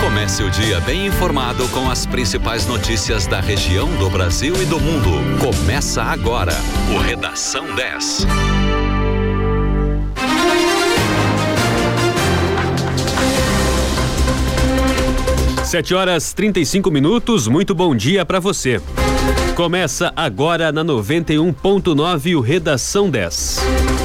Comece o dia bem informado com as principais notícias da região, do Brasil e do mundo. Começa agora o Redação 10. Sete horas 35 minutos, muito bom dia para você. Começa agora na 91.9 o Redação 10.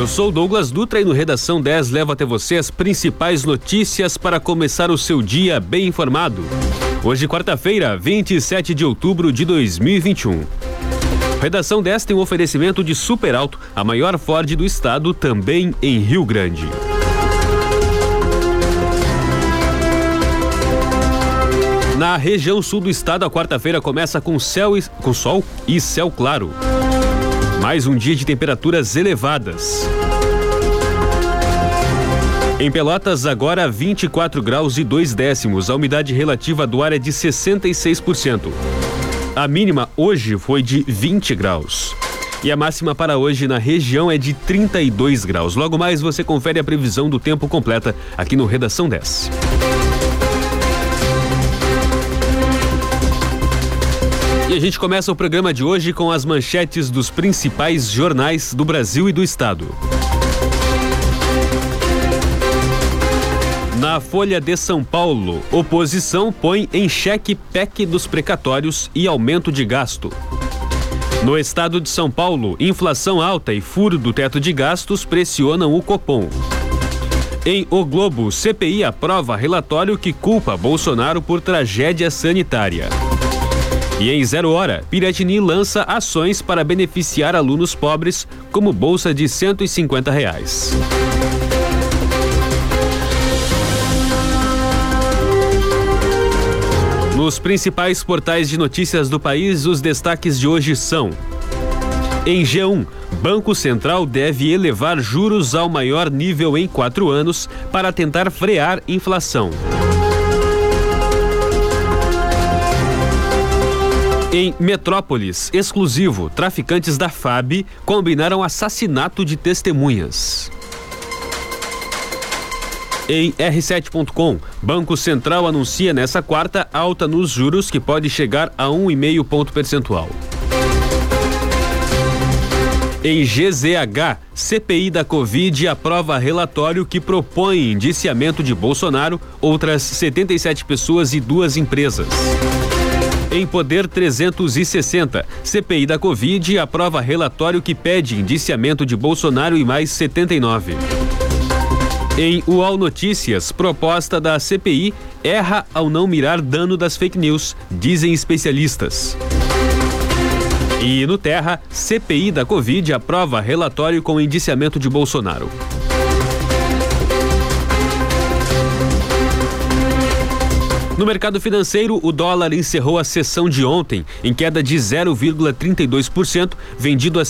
Eu sou Douglas Dutra e no Redação 10 levo até você as principais notícias para começar o seu dia bem informado. Hoje, quarta-feira, 27 de outubro de 2021. Redação 10 tem um oferecimento de Super Alto, a maior Ford do estado, também em Rio Grande. Na região sul do estado, a quarta-feira começa com, céu e, com sol e céu claro. Mais um dia de temperaturas elevadas. Em Pelotas, agora 24 graus e 2 décimos. A umidade relativa do ar é de 66%. A mínima hoje foi de 20 graus. E a máxima para hoje na região é de 32 graus. Logo mais você confere a previsão do tempo completa aqui no Redação 10. E a gente começa o programa de hoje com as manchetes dos principais jornais do Brasil e do Estado. Na Folha de São Paulo, oposição põe em xeque PEC dos precatórios e aumento de gasto. No estado de São Paulo, inflação alta e furo do teto de gastos pressionam o Copom. Em O Globo, CPI aprova relatório que culpa Bolsonaro por tragédia sanitária. E em zero hora, Piratini lança ações para beneficiar alunos pobres, como bolsa de 150 reais. Nos principais portais de notícias do país, os destaques de hoje são: em G1, Banco Central deve elevar juros ao maior nível em quatro anos para tentar frear inflação. Em Metrópolis, exclusivo, traficantes da FAB combinaram assassinato de testemunhas. Em R7.com, Banco Central anuncia nessa quarta alta nos juros que pode chegar a 1,5 ponto percentual. Em GZH, CPI da Covid aprova relatório que propõe indiciamento de Bolsonaro, outras 77 pessoas e duas empresas. Em Poder 360, CPI da Covid aprova relatório que pede indiciamento de Bolsonaro e mais 79. Em UOL Notícias, proposta da CPI erra ao não mirar dano das fake news, dizem especialistas. E no Terra, CPI da Covid aprova relatório com indiciamento de Bolsonaro. No mercado financeiro, o dólar encerrou a sessão de ontem em queda de 0,32%, vendido a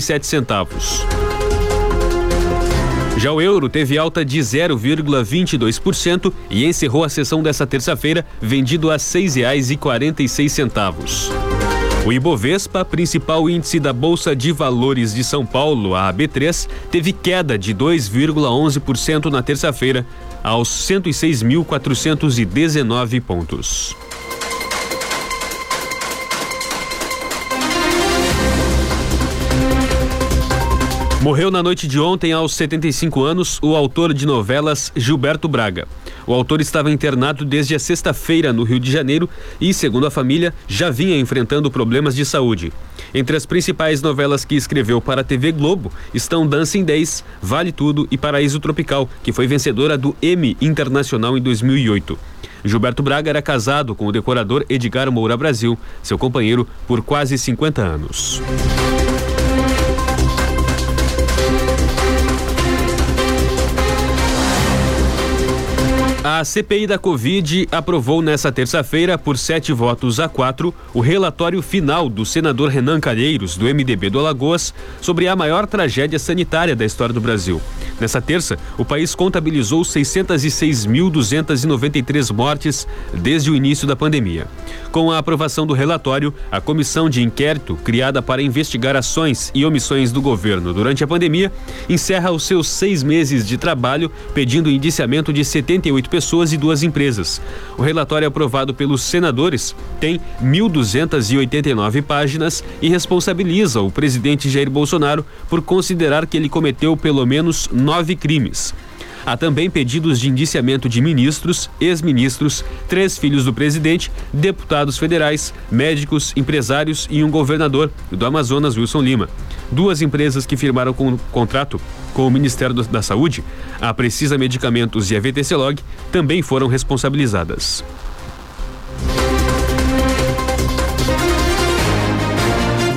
sete centavos. Já o euro teve alta de 0,22% e encerrou a sessão dessa terça-feira vendido a seis centavos. O Ibovespa, principal índice da Bolsa de Valores de São Paulo, a AB3, teve queda de 2,11% na terça-feira, aos 106.419 pontos. Morreu na noite de ontem, aos 75 anos, o autor de novelas Gilberto Braga. O autor estava internado desde a sexta-feira no Rio de Janeiro e, segundo a família, já vinha enfrentando problemas de saúde. Entre as principais novelas que escreveu para a TV Globo estão Dancing Days, Vale Tudo e Paraíso Tropical, que foi vencedora do Emmy Internacional em 2008. Gilberto Braga era casado com o decorador Edgar Moura Brasil, seu companheiro por quase 50 anos. A CPI da Covid aprovou nesta terça-feira, por sete votos a quatro, o relatório final do senador Renan Calheiros, do MDB do Alagoas, sobre a maior tragédia sanitária da história do Brasil. Nessa terça, o país contabilizou 606.293 mortes desde o início da pandemia. Com a aprovação do relatório, a comissão de inquérito, criada para investigar ações e omissões do governo durante a pandemia, encerra os seus seis meses de trabalho, pedindo indiciamento de 78 pessoas e duas empresas. O relatório aprovado pelos senadores tem 1.289 páginas e responsabiliza o presidente Jair Bolsonaro por considerar que ele cometeu pelo menos nove crimes. Há também pedidos de indiciamento de ministros, ex-ministros, três filhos do presidente, deputados federais, médicos, empresários e um governador do Amazonas, Wilson Lima. Duas empresas que firmaram com contrato com o Ministério da Saúde, a Precisa Medicamentos e a VTC Log, também foram responsabilizadas.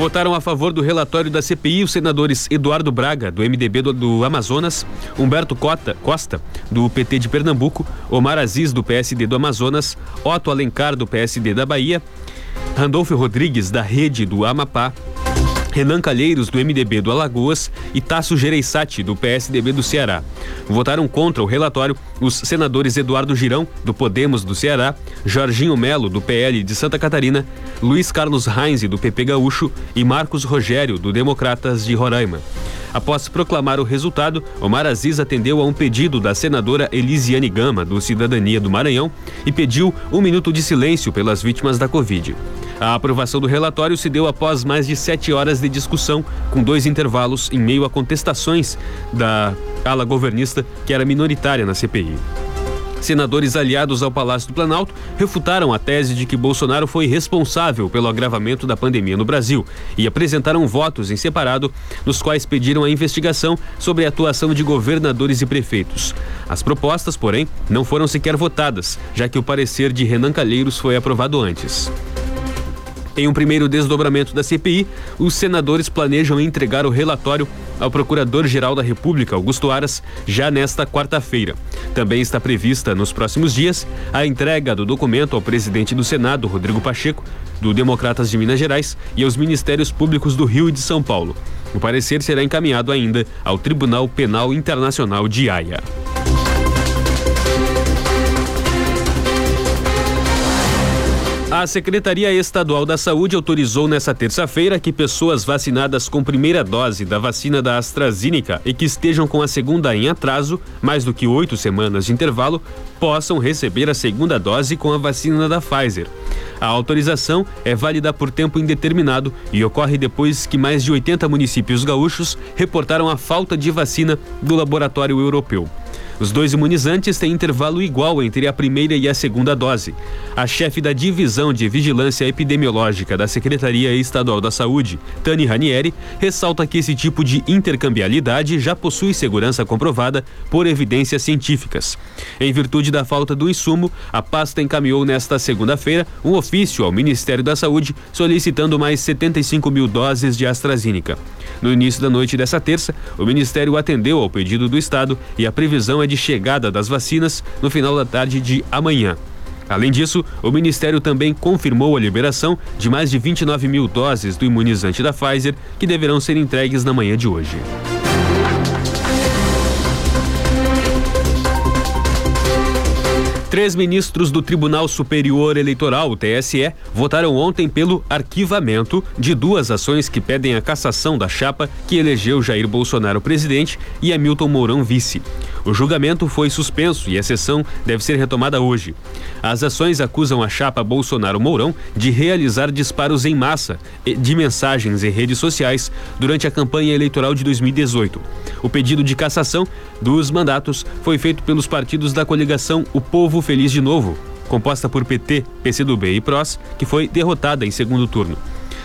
Votaram a favor do relatório da CPI os senadores Eduardo Braga, do MDB do, do Amazonas, Humberto Cota, Costa, do PT de Pernambuco, Omar Aziz, do PSD do Amazonas, Otto Alencar, do PSD da Bahia, Randolfo Rodrigues, da Rede do Amapá, Renan Calheiros, do MDB do Alagoas, e Tasso Gereissati, do PSDB do Ceará. Votaram contra o relatório os senadores Eduardo Girão, do Podemos do Ceará, Jorginho Melo, do PL de Santa Catarina, Luiz Carlos Heinz, do PP Gaúcho e Marcos Rogério, do Democratas de Roraima. Após proclamar o resultado, Omar Aziz atendeu a um pedido da senadora Elisiane Gama, do Cidadania do Maranhão, e pediu um minuto de silêncio pelas vítimas da Covid. A aprovação do relatório se deu após mais de sete horas de discussão, com dois intervalos em meio a contestações da ala governista, que era minoritária na CPI. Senadores aliados ao Palácio do Planalto refutaram a tese de que Bolsonaro foi responsável pelo agravamento da pandemia no Brasil e apresentaram votos em separado, nos quais pediram a investigação sobre a atuação de governadores e prefeitos. As propostas, porém, não foram sequer votadas, já que o parecer de Renan Calheiros foi aprovado antes. Em um primeiro desdobramento da CPI, os senadores planejam entregar o relatório ao Procurador-Geral da República, Augusto Aras, já nesta quarta-feira. Também está prevista, nos próximos dias, a entrega do documento ao presidente do Senado, Rodrigo Pacheco, do Democratas de Minas Gerais e aos Ministérios Públicos do Rio e de São Paulo. O parecer será encaminhado ainda ao Tribunal Penal Internacional de Haia. A Secretaria Estadual da Saúde autorizou nesta terça-feira que pessoas vacinadas com primeira dose da vacina da AstraZeneca e que estejam com a segunda em atraso, mais do que oito semanas de intervalo, possam receber a segunda dose com a vacina da Pfizer. A autorização é válida por tempo indeterminado e ocorre depois que mais de 80 municípios gaúchos reportaram a falta de vacina do laboratório europeu. Os dois imunizantes têm intervalo igual entre a primeira e a segunda dose. A chefe da Divisão de Vigilância Epidemiológica da Secretaria Estadual da Saúde, Tani Ranieri, ressalta que esse tipo de intercambialidade já possui segurança comprovada por evidências científicas. Em virtude da falta do insumo, a pasta encaminhou nesta segunda-feira um ofício ao Ministério da Saúde solicitando mais 75 mil doses de AstraZeneca. No início da noite dessa terça, o Ministério atendeu ao pedido do Estado e a previsão é de chegada das vacinas no final da tarde de amanhã. Além disso, o Ministério também confirmou a liberação de mais de 29 mil doses do imunizante da Pfizer, que deverão ser entregues na manhã de hoje. Três ministros do Tribunal Superior Eleitoral, TSE, votaram ontem pelo arquivamento de duas ações que pedem a cassação da chapa que elegeu Jair Bolsonaro presidente e Hamilton Mourão vice. O julgamento foi suspenso e a sessão deve ser retomada hoje. As ações acusam a chapa Bolsonaro Mourão de realizar disparos em massa de mensagens em redes sociais durante a campanha eleitoral de 2018. O pedido de cassação dos mandatos foi feito pelos partidos da coligação O Povo Feliz de Novo, composta por PT, PCdoB e PROS, que foi derrotada em segundo turno.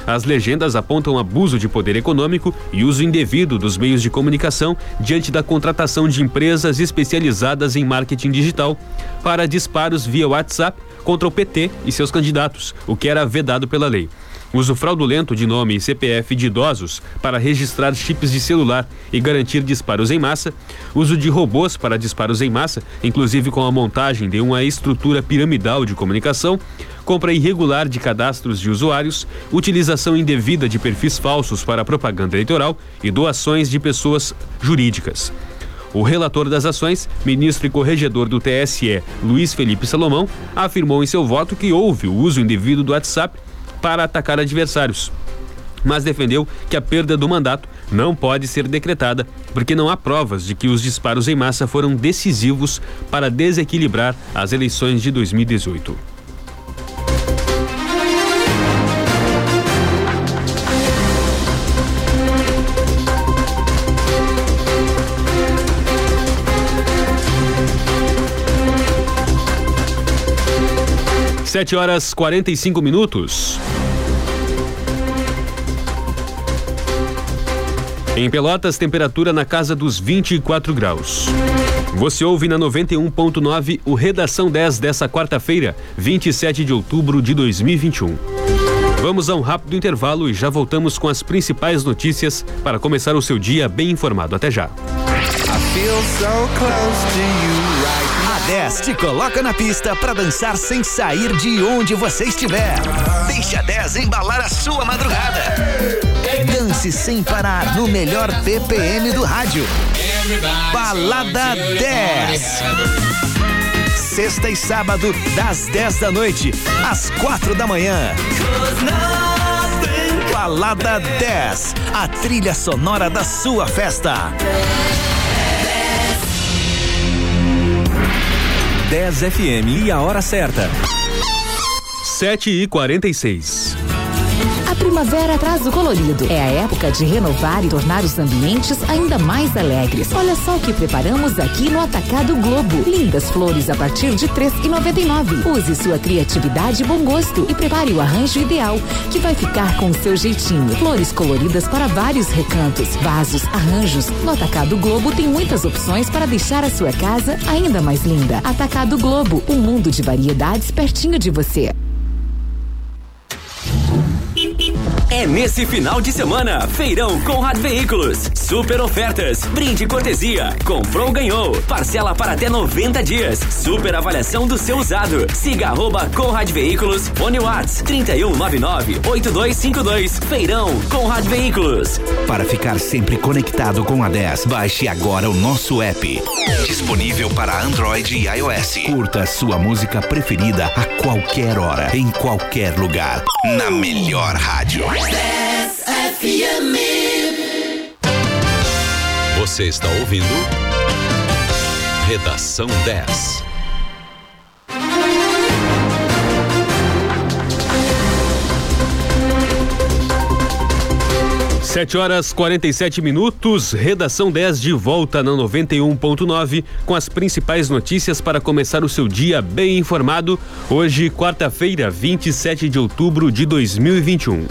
As legendas apontam abuso de poder econômico e uso indevido dos meios de comunicação diante da contratação de empresas especializadas em marketing digital para disparos via WhatsApp contra o PT e seus candidatos, o que era vedado pela lei. Uso fraudulento de nome e CPF de idosos para registrar chips de celular e garantir disparos em massa, uso de robôs para disparos em massa, inclusive com a montagem de uma estrutura piramidal de comunicação, compra irregular de cadastros de usuários, utilização indevida de perfis falsos para propaganda eleitoral e doações de pessoas jurídicas. O relator das ações, ministro e corregedor do TSE, Luiz Felipe Salomão, afirmou em seu voto que houve o uso indevido do WhatsApp para atacar adversários, mas defendeu que a perda do mandato não pode ser decretada porque não há provas de que os disparos em massa foram decisivos para desequilibrar as eleições de 2018. Sete horas quarenta e cinco minutos. Em Pelotas, temperatura na casa dos 24 graus. Você ouve na 91.9 o Redação 10 dessa quarta-feira, 27 de outubro de 2021. Vamos a um rápido intervalo e já voltamos com as principais notícias para começar o seu dia bem informado. Até já. A 10 te coloca na pista para dançar sem sair de onde você estiver. Deixe a 10 embalar a sua madrugada. Dance sem parar no melhor BPM do rádio. Balada 10. Sexta e sábado, das 10 da noite às 4 da manhã. Balada 10, a trilha sonora da sua festa. 10 FM e a hora certa. 7 e 46 a primavera traz o colorido. É a época de renovar e tornar os ambientes ainda mais alegres. Olha só o que preparamos aqui no Atacado Globo. Lindas flores a partir de e nove. Use sua criatividade e bom gosto e prepare o arranjo ideal que vai ficar com o seu jeitinho. Flores coloridas para vários recantos, vasos, arranjos. No Atacado Globo tem muitas opções para deixar a sua casa ainda mais linda. Atacado Globo, um mundo de variedades pertinho de você. É nesse final de semana, Feirão Conrad Veículos. Super ofertas, brinde cortesia, comprou ganhou, parcela para até 90 dias, super avaliação do seu usado. Siga arroba Conrad Veículos, Fone Whats 3199-8252. Feirão Conrad Veículos. Para ficar sempre conectado com a 10, baixe agora o nosso app. Disponível para Android e iOS. Curta sua música preferida a qualquer hora, em qualquer lugar. Na melhor rádio. FM. Você está ouvindo Redação 10. Sete horas 47 minutos, redação 10 de volta na 91.9 com as principais notícias para começar o seu dia bem informado. Hoje, quarta-feira, 27 de outubro de 2021.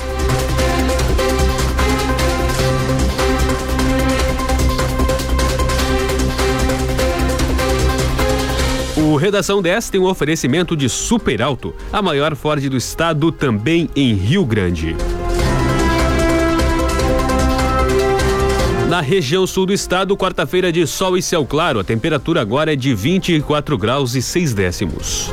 Redação 10 tem um oferecimento de Super Alto, a maior Ford do estado, também em Rio Grande. Na região sul do estado, quarta-feira de sol e céu claro. A temperatura agora é de 24 graus e 6 décimos.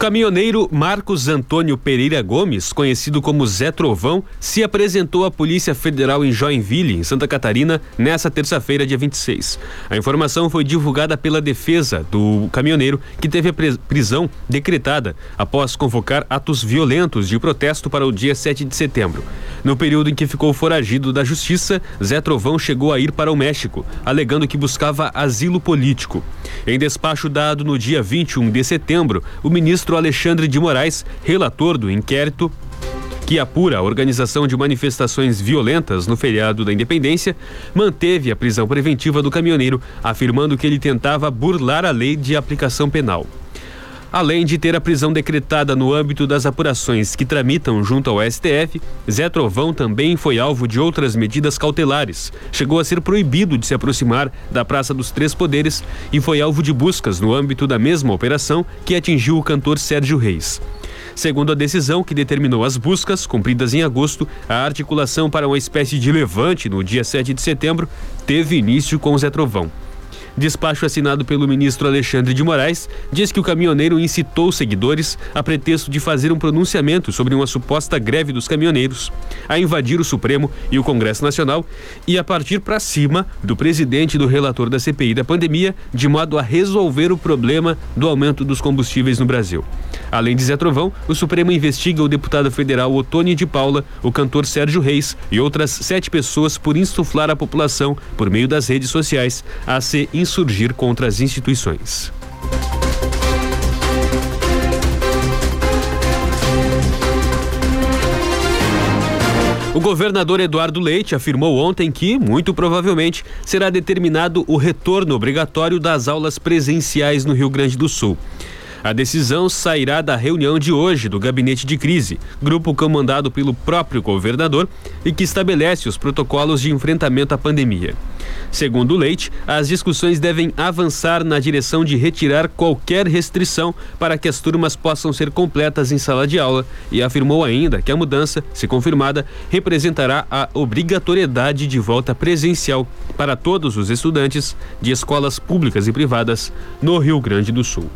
Caminhoneiro Marcos Antônio Pereira Gomes, conhecido como Zé Trovão, se apresentou à Polícia Federal em Joinville, em Santa Catarina, nesta terça-feira, dia 26. A informação foi divulgada pela defesa do caminhoneiro, que teve a prisão decretada após convocar atos violentos de protesto para o dia 7 de setembro. No período em que ficou foragido da justiça, Zé Trovão chegou a ir para o México, alegando que buscava asilo político. Em despacho dado no dia 21 de setembro, o ministro Alexandre de Moraes, relator do inquérito que apura a organização de manifestações violentas no feriado da Independência, manteve a prisão preventiva do caminhoneiro, afirmando que ele tentava burlar a lei de aplicação penal. Além de ter a prisão decretada no âmbito das apurações que tramitam junto ao STF, Zé Trovão também foi alvo de outras medidas cautelares. Chegou a ser proibido de se aproximar da Praça dos Três Poderes e foi alvo de buscas no âmbito da mesma operação que atingiu o cantor Sérgio Reis. Segundo a decisão que determinou as buscas, cumpridas em agosto, a articulação para uma espécie de levante no dia 7 de setembro teve início com Zé Trovão. Despacho assinado pelo ministro Alexandre de Moraes diz que o caminhoneiro incitou seguidores a pretexto de fazer um pronunciamento sobre uma suposta greve dos caminhoneiros, a invadir o Supremo e o Congresso Nacional e a partir para cima do presidente e do relator da CPI da pandemia, de modo a resolver o problema do aumento dos combustíveis no Brasil. Além de Zé Trovão, o Supremo investiga o deputado federal Otônio de Paula, o cantor Sérgio Reis e outras sete pessoas por insuflar a população, por meio das redes sociais, a se insurgir contra as instituições. O governador Eduardo Leite afirmou ontem que, muito provavelmente, será determinado o retorno obrigatório das aulas presenciais no Rio Grande do Sul. A decisão sairá da reunião de hoje do Gabinete de Crise, grupo comandado pelo próprio governador e que estabelece os protocolos de enfrentamento à pandemia. Segundo Leite, as discussões devem avançar na direção de retirar qualquer restrição para que as turmas possam ser completas em sala de aula e afirmou ainda que a mudança, se confirmada, representará a obrigatoriedade de volta presencial para todos os estudantes de escolas públicas e privadas no Rio Grande do Sul.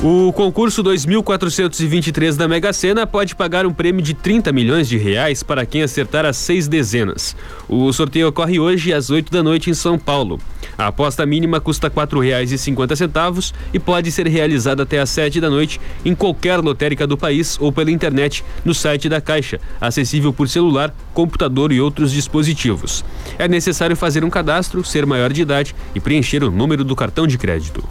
O concurso 2423 da Mega Sena pode pagar um prêmio de 30 milhões de reais para quem acertar as seis dezenas. O sorteio ocorre hoje às 8 da noite em São Paulo. A aposta mínima custa R$ 4,50 e pode ser realizada até às 7 da noite em qualquer lotérica do país ou pela internet no site da Caixa, acessível por celular, computador e outros dispositivos. É necessário fazer um cadastro, ser maior de idade e preencher o número do cartão de crédito.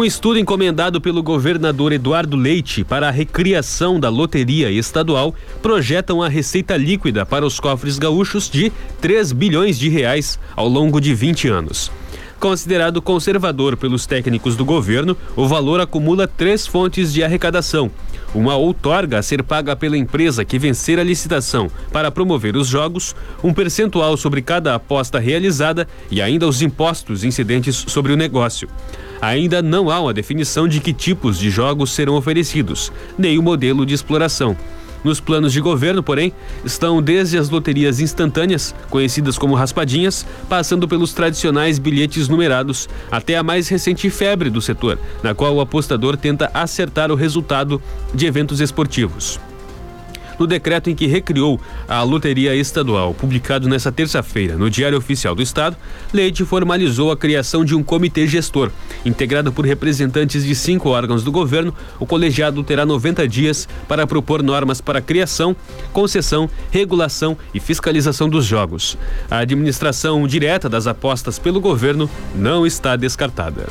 Um estudo encomendado pelo governador Eduardo Leite para a recriação da loteria estadual projeta uma receita líquida para os cofres gaúchos de 3 bilhões de reais ao longo de 20 anos. Considerado conservador pelos técnicos do governo, o valor acumula três fontes de arrecadação. Uma outorga a ser paga pela empresa que vencer a licitação para promover os jogos, um percentual sobre cada aposta realizada e ainda os impostos incidentes sobre o negócio ainda não há uma definição de que tipos de jogos serão oferecidos, nem o modelo de exploração. Nos planos de governo, porém, estão desde as loterias instantâneas, conhecidas como raspadinhas, passando pelos tradicionais bilhetes numerados, até a mais recente febre do setor, na qual o apostador tenta acertar o resultado de eventos esportivos no decreto em que recriou a loteria estadual, publicado nesta terça-feira no Diário Oficial do Estado, Leite formalizou a criação de um comitê gestor, integrado por representantes de cinco órgãos do governo. O colegiado terá 90 dias para propor normas para criação, concessão, regulação e fiscalização dos jogos. A administração direta das apostas pelo governo não está descartada.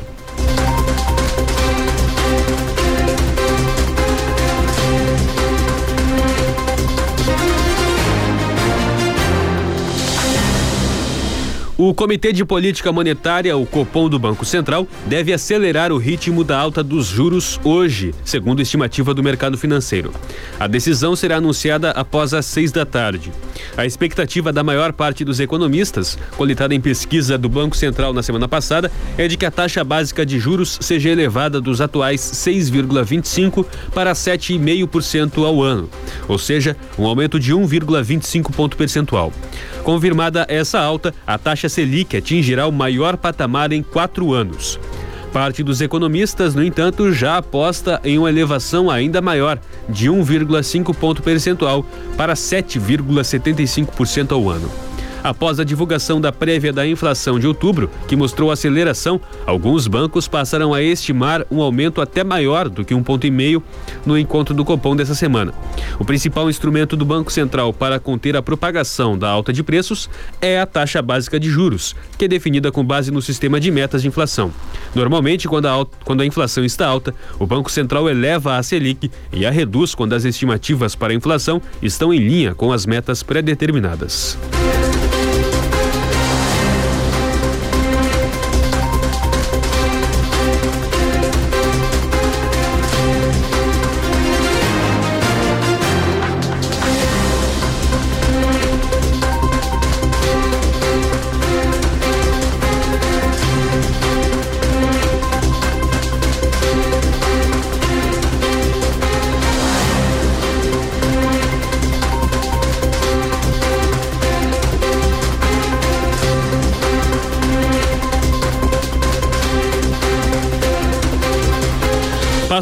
O Comitê de Política Monetária, o Copom do Banco Central, deve acelerar o ritmo da alta dos juros hoje, segundo estimativa do mercado financeiro. A decisão será anunciada após as seis da tarde. A expectativa da maior parte dos economistas, coletada em pesquisa do Banco Central na semana passada, é de que a taxa básica de juros seja elevada dos atuais 6,25% para 7,5% ao ano, ou seja, um aumento de 1,25 ponto percentual. Confirmada essa alta, a taxa Selic atingirá o maior patamar em quatro anos. Parte dos economistas, no entanto, já aposta em uma elevação ainda maior, de 1,5 ponto percentual para 7,75% ao ano. Após a divulgação da prévia da inflação de outubro, que mostrou aceleração, alguns bancos passaram a estimar um aumento até maior do que um ponto e meio no encontro do Copom dessa semana. O principal instrumento do Banco Central para conter a propagação da alta de preços é a taxa básica de juros, que é definida com base no sistema de metas de inflação. Normalmente, quando a, quando a inflação está alta, o Banco Central eleva a Selic e a reduz quando as estimativas para a inflação estão em linha com as metas pré-determinadas.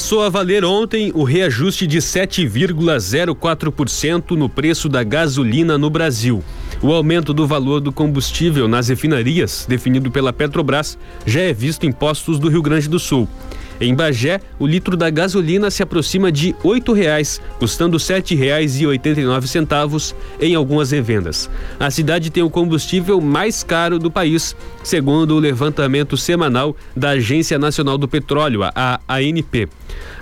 Passou a valer ontem o reajuste de 7,04% no preço da gasolina no Brasil. O aumento do valor do combustível nas refinarias, definido pela Petrobras, já é visto em postos do Rio Grande do Sul. Em Bagé, o litro da gasolina se aproxima de R$ reais, custando R$ 7,89 em algumas revendas. A cidade tem o combustível mais caro do país, segundo o levantamento semanal da Agência Nacional do Petróleo, a ANP.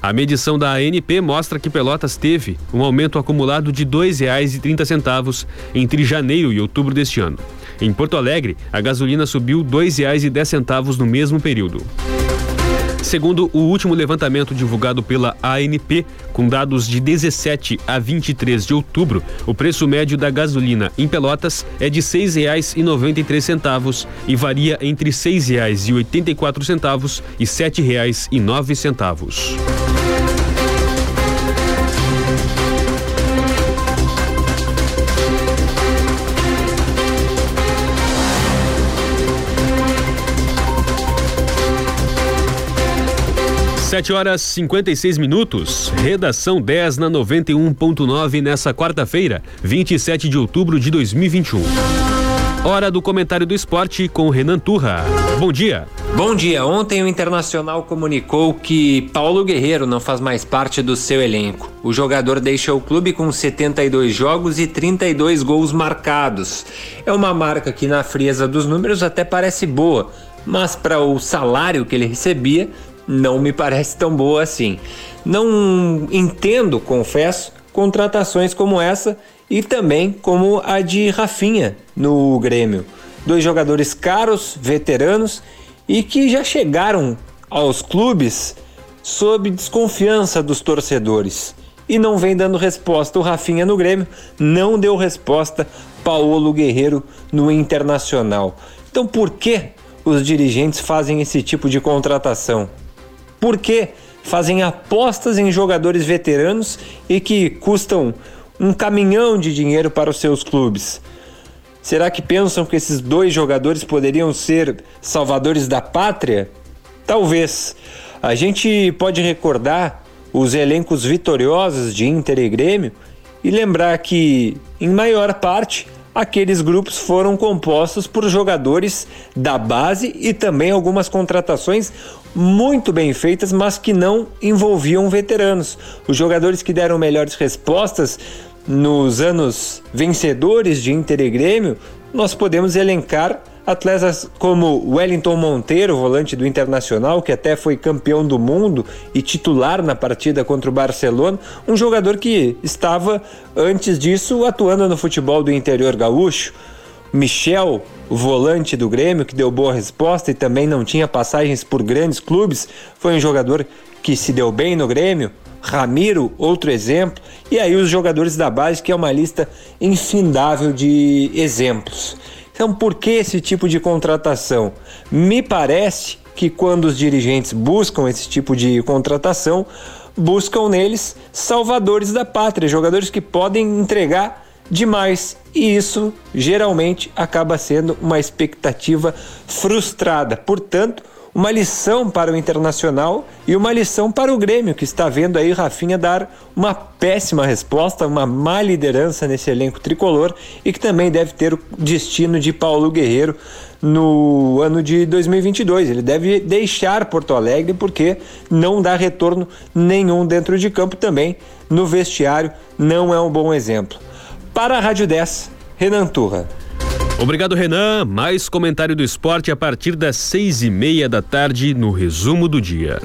A medição da ANP mostra que Pelotas teve um aumento acumulado de R$ 2,30 entre janeiro e outubro deste ano. Em Porto Alegre, a gasolina subiu R$ 2,10 no mesmo período. Segundo o último levantamento divulgado pela ANP, com dados de 17 a 23 de outubro, o preço médio da gasolina em Pelotas é de R$ 6,93 e varia entre R$ 6,84 e R$ 7,09. Sete horas 56 minutos. Redação 10 na 91.9 nessa quarta-feira, 27 de outubro de 2021. Hora do comentário do esporte com Renan Turra. Bom dia. Bom dia. Ontem o Internacional comunicou que Paulo Guerreiro não faz mais parte do seu elenco. O jogador deixa o clube com 72 jogos e 32 gols marcados. É uma marca que, na frieza dos números, até parece boa, mas para o salário que ele recebia, não me parece tão boa assim. Não entendo, confesso, contratações como essa e também como a de Rafinha no Grêmio. Dois jogadores caros, veteranos e que já chegaram aos clubes sob desconfiança dos torcedores. E não vem dando resposta o Rafinha no Grêmio, não deu resposta Paulo Guerreiro no Internacional. Então por que os dirigentes fazem esse tipo de contratação? Porque fazem apostas em jogadores veteranos e que custam um caminhão de dinheiro para os seus clubes. Será que pensam que esses dois jogadores poderiam ser salvadores da pátria? Talvez. A gente pode recordar os elencos vitoriosos de Inter e Grêmio e lembrar que, em maior parte, aqueles grupos foram compostos por jogadores da base e também algumas contratações muito bem feitas, mas que não envolviam veteranos. Os jogadores que deram melhores respostas nos anos vencedores de Inter e Grêmio, nós podemos elencar atletas como Wellington Monteiro, volante do Internacional, que até foi campeão do mundo e titular na partida contra o Barcelona, um jogador que estava antes disso atuando no futebol do interior gaúcho. Michel, volante do Grêmio, que deu boa resposta e também não tinha passagens por grandes clubes, foi um jogador que se deu bem no Grêmio. Ramiro, outro exemplo. E aí os jogadores da base, que é uma lista infindável de exemplos. Então, por que esse tipo de contratação? Me parece que quando os dirigentes buscam esse tipo de contratação, buscam neles salvadores da pátria, jogadores que podem entregar demais. E isso geralmente acaba sendo uma expectativa frustrada. Portanto, uma lição para o Internacional e uma lição para o Grêmio, que está vendo aí Rafinha dar uma péssima resposta, uma má liderança nesse elenco tricolor e que também deve ter o destino de Paulo Guerreiro no ano de 2022. Ele deve deixar Porto Alegre porque não dá retorno nenhum dentro de campo também. No vestiário não é um bom exemplo. Para a Rádio 10, Renan Turra. Obrigado, Renan. Mais comentário do esporte a partir das seis e meia da tarde no resumo do dia.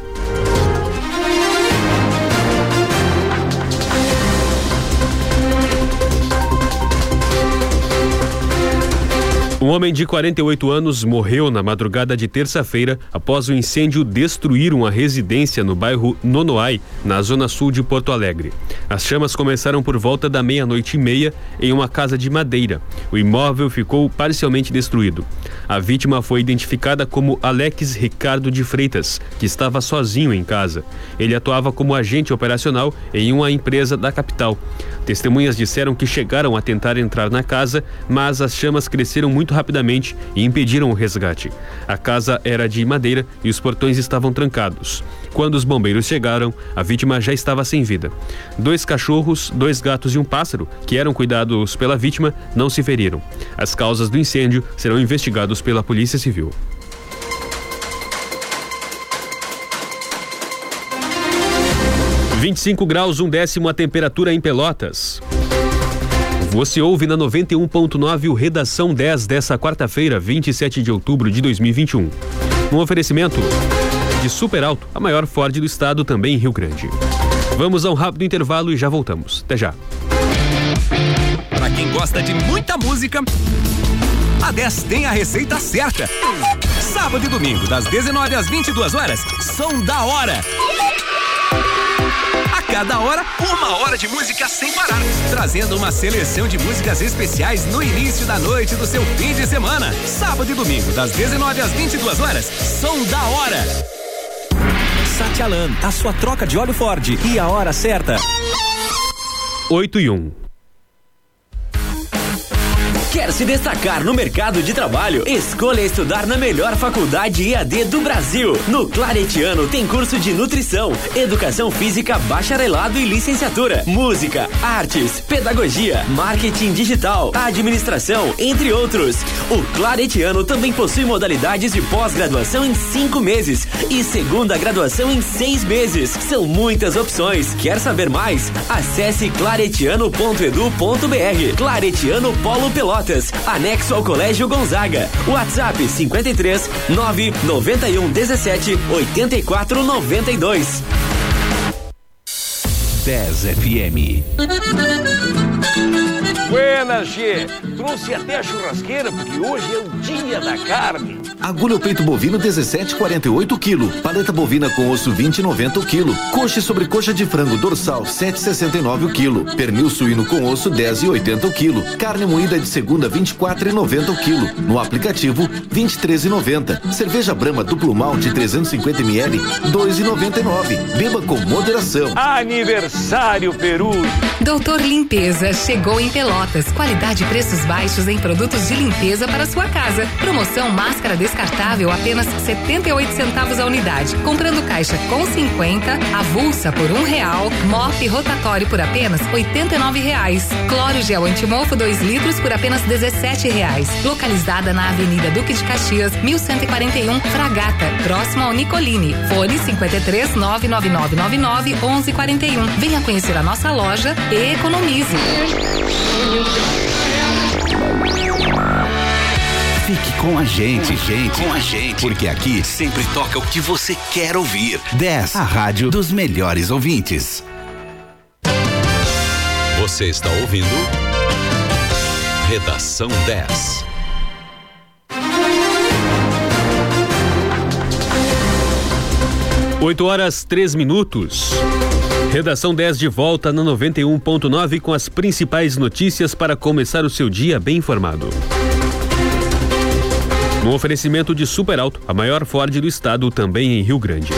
Um homem de 48 anos morreu na madrugada de terça-feira após o incêndio destruir uma residência no bairro Nonoai, na zona sul de Porto Alegre. As chamas começaram por volta da meia-noite e meia em uma casa de madeira. O imóvel ficou parcialmente destruído. A vítima foi identificada como Alex Ricardo de Freitas, que estava sozinho em casa. Ele atuava como agente operacional em uma empresa da capital. Testemunhas disseram que chegaram a tentar entrar na casa, mas as chamas cresceram muito rapidamente e impediram o resgate. A casa era de madeira e os portões estavam trancados. Quando os bombeiros chegaram, a vítima já estava sem vida. Dois cachorros, dois gatos e um pássaro, que eram cuidados pela vítima, não se feriram. As causas do incêndio serão investigados pela Polícia Civil. Vinte e cinco graus, um décimo a temperatura em Pelotas. Você ouve na 91.9 o Redação 10 dessa quarta-feira, 27 de outubro de 2021. Um oferecimento de Super Alto, a maior Ford do estado, também em Rio Grande. Vamos a um rápido intervalo e já voltamos. Até já. Para quem gosta de muita música, a 10 tem a receita certa. Sábado e domingo, das 19 às 22 horas, som da hora. Cada hora, uma hora de música sem parar. Trazendo uma seleção de músicas especiais no início da noite do seu fim de semana. Sábado e domingo, das 19 às 22 horas, som da hora. Satialan, a sua troca de óleo Ford e a hora certa. 8 e 1. Quer se destacar no mercado de trabalho? Escolha estudar na melhor faculdade EAD do Brasil. No Claretiano tem curso de nutrição, educação física, bacharelado e licenciatura, música, artes, pedagogia, marketing digital, administração, entre outros. O Claretiano também possui modalidades de pós-graduação em cinco meses e segunda graduação em seis meses. São muitas opções. Quer saber mais? Acesse claretiano.edu.br. Claretiano Polo Pelotas. Anexo ao Colégio Gonzaga. WhatsApp 53 991 17 84 92. 10 FM. Buenas, G. Trouxe até a churrasqueira porque hoje é o dia da carne. Agulha o peito bovino 17,48 kg. Paleta bovina com osso 20,90 o quilo. Coxa e sobrecoxa de frango dorsal 7,69 o quilo. Pernil suíno com osso 10,80 o quilo. Carne moída de segunda 24,90 o quilo. No aplicativo 23,90. Cerveja Brama duplo malte 350 ml 2,99. Beba com moderação. Aniversário Peru. Doutor Limpeza chegou em Pelotas. Qualidade e preços baixos em produtos de limpeza para sua casa. Promoção máscara descartável apenas 78 centavos a unidade. Comprando caixa com 50, avulsa por um real, mop rotatório por apenas 89 reais. Cloro gel antimofo 2 litros por apenas 17 reais. Localizada na Avenida Duque de Caxias, 1141 Fragata, próximo ao Nicolini. Fone 53 99999 1141. Venha conhecer a nossa loja e economize. Com a gente, gente, com a gente, porque aqui sempre toca o que você quer ouvir. 10, a rádio dos melhores ouvintes. Você está ouvindo Redação 10. Oito horas, três minutos. Redação 10 de volta na 91.9 com as principais notícias para começar o seu dia bem informado. No oferecimento de Super Alto, a maior Ford do estado, também em Rio Grande.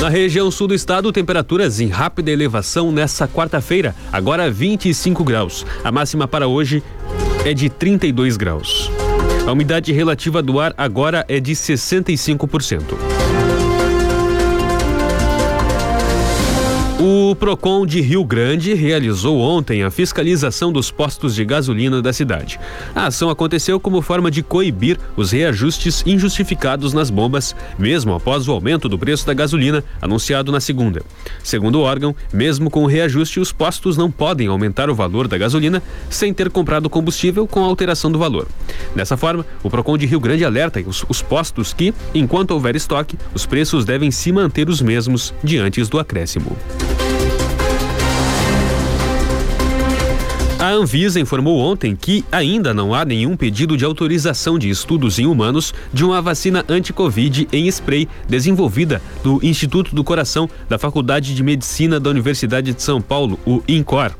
Na região sul do estado, temperaturas em rápida elevação nessa quarta-feira, agora 25 graus. A máxima para hoje é de 32 graus. A umidade relativa do ar agora é de 65%. O Procon de Rio Grande realizou ontem a fiscalização dos postos de gasolina da cidade. A ação aconteceu como forma de coibir os reajustes injustificados nas bombas, mesmo após o aumento do preço da gasolina anunciado na segunda. Segundo o órgão, mesmo com o reajuste, os postos não podem aumentar o valor da gasolina sem ter comprado combustível com alteração do valor. Dessa forma, o Procon de Rio Grande alerta os, os postos que, enquanto houver estoque, os preços devem se manter os mesmos diante do acréscimo. A Anvisa informou ontem que ainda não há nenhum pedido de autorização de estudos em humanos de uma vacina anti-Covid em spray desenvolvida do Instituto do Coração da Faculdade de Medicina da Universidade de São Paulo, o INCOR.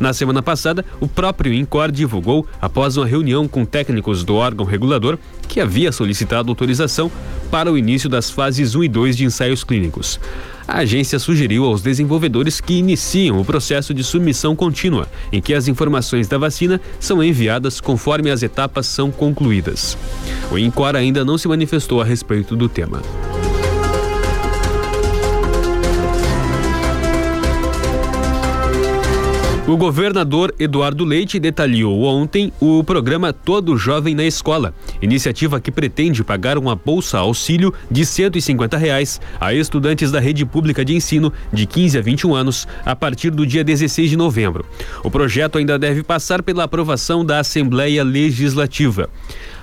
Na semana passada, o próprio INCOR divulgou, após uma reunião com técnicos do órgão regulador, que havia solicitado autorização para o início das fases 1 e 2 de ensaios clínicos a agência sugeriu aos desenvolvedores que iniciam o processo de submissão contínua, em que as informações da vacina são enviadas conforme as etapas são concluídas. O INCOR ainda não se manifestou a respeito do tema. O governador Eduardo Leite detalhou ontem o programa Todo Jovem na Escola, iniciativa que pretende pagar uma bolsa auxílio de 150 reais a estudantes da rede pública de ensino de 15 a 21 anos a partir do dia 16 de novembro. O projeto ainda deve passar pela aprovação da Assembleia Legislativa.